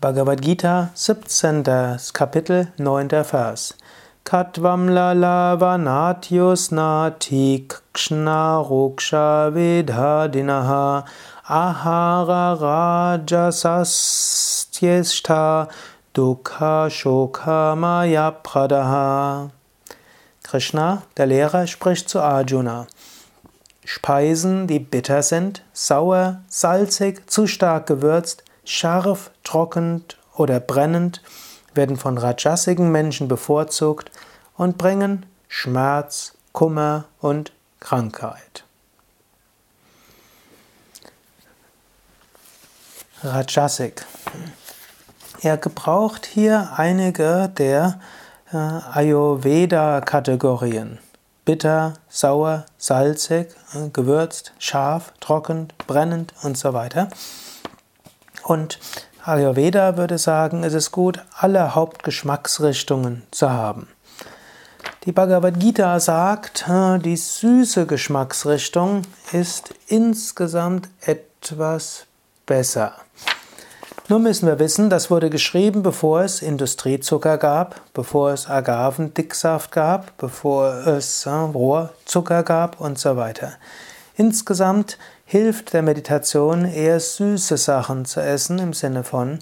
Bhagavad Gita, 17. Kapitel, 9. Vers. Katvam lalavanatyus nati kshna ruksha vedhadinaha ahara rajasastyeshta dukha shokha maya pradaha. Krishna, der Lehrer, spricht zu Arjuna. Speisen, die bitter sind, sauer, salzig, zu stark gewürzt, scharf, trocken oder brennend, werden von rajasigen Menschen bevorzugt und bringen Schmerz, Kummer und Krankheit. Rajasik. Er gebraucht hier einige der äh, Ayurveda-Kategorien. Bitter, sauer, salzig, äh, gewürzt, scharf, trocken, brennend und so weiter. Und Ayurveda würde sagen, es ist gut, alle Hauptgeschmacksrichtungen zu haben. Die Bhagavad Gita sagt, die süße Geschmacksrichtung ist insgesamt etwas besser. Nur müssen wir wissen, das wurde geschrieben, bevor es Industriezucker gab, bevor es Agavendicksaft gab, bevor es Rohrzucker gab und so weiter. Insgesamt hilft der Meditation eher süße Sachen zu essen im Sinne von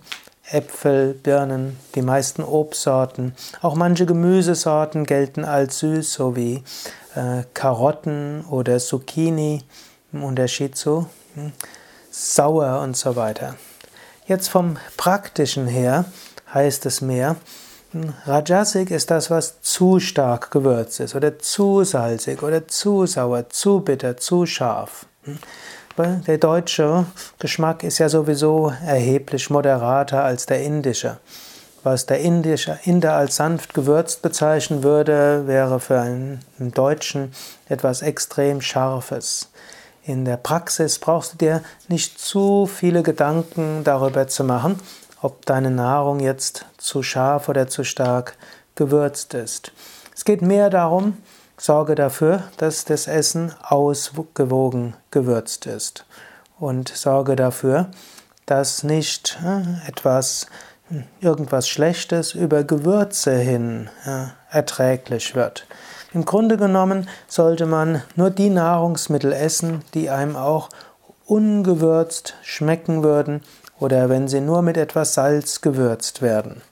Äpfel, Birnen, die meisten Obstsorten. Auch manche Gemüsesorten gelten als süß, so wie äh, Karotten oder Zucchini, im Unterschied zu hm, sauer und so weiter. Jetzt vom praktischen her heißt es mehr, hm, Rajasik ist das, was zu stark gewürzt ist oder zu salzig oder zu sauer, zu bitter, zu scharf. Hm. Der deutsche Geschmack ist ja sowieso erheblich moderater als der indische. Was der indische Inder als sanft gewürzt bezeichnen würde, wäre für einen Deutschen etwas extrem Scharfes. In der Praxis brauchst du dir nicht zu viele Gedanken darüber zu machen, ob deine Nahrung jetzt zu scharf oder zu stark gewürzt ist. Es geht mehr darum, Sorge dafür, dass das Essen ausgewogen gewürzt ist. Und sorge dafür, dass nicht äh, etwas, irgendwas Schlechtes über Gewürze hin äh, erträglich wird. Im Grunde genommen sollte man nur die Nahrungsmittel essen, die einem auch ungewürzt schmecken würden oder wenn sie nur mit etwas Salz gewürzt werden.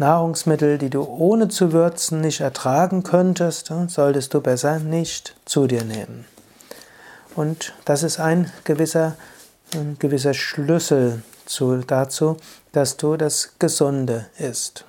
Nahrungsmittel, die du ohne zu würzen nicht ertragen könntest, solltest du besser nicht zu dir nehmen. Und das ist ein gewisser, ein gewisser Schlüssel zu, dazu, dass du das Gesunde isst.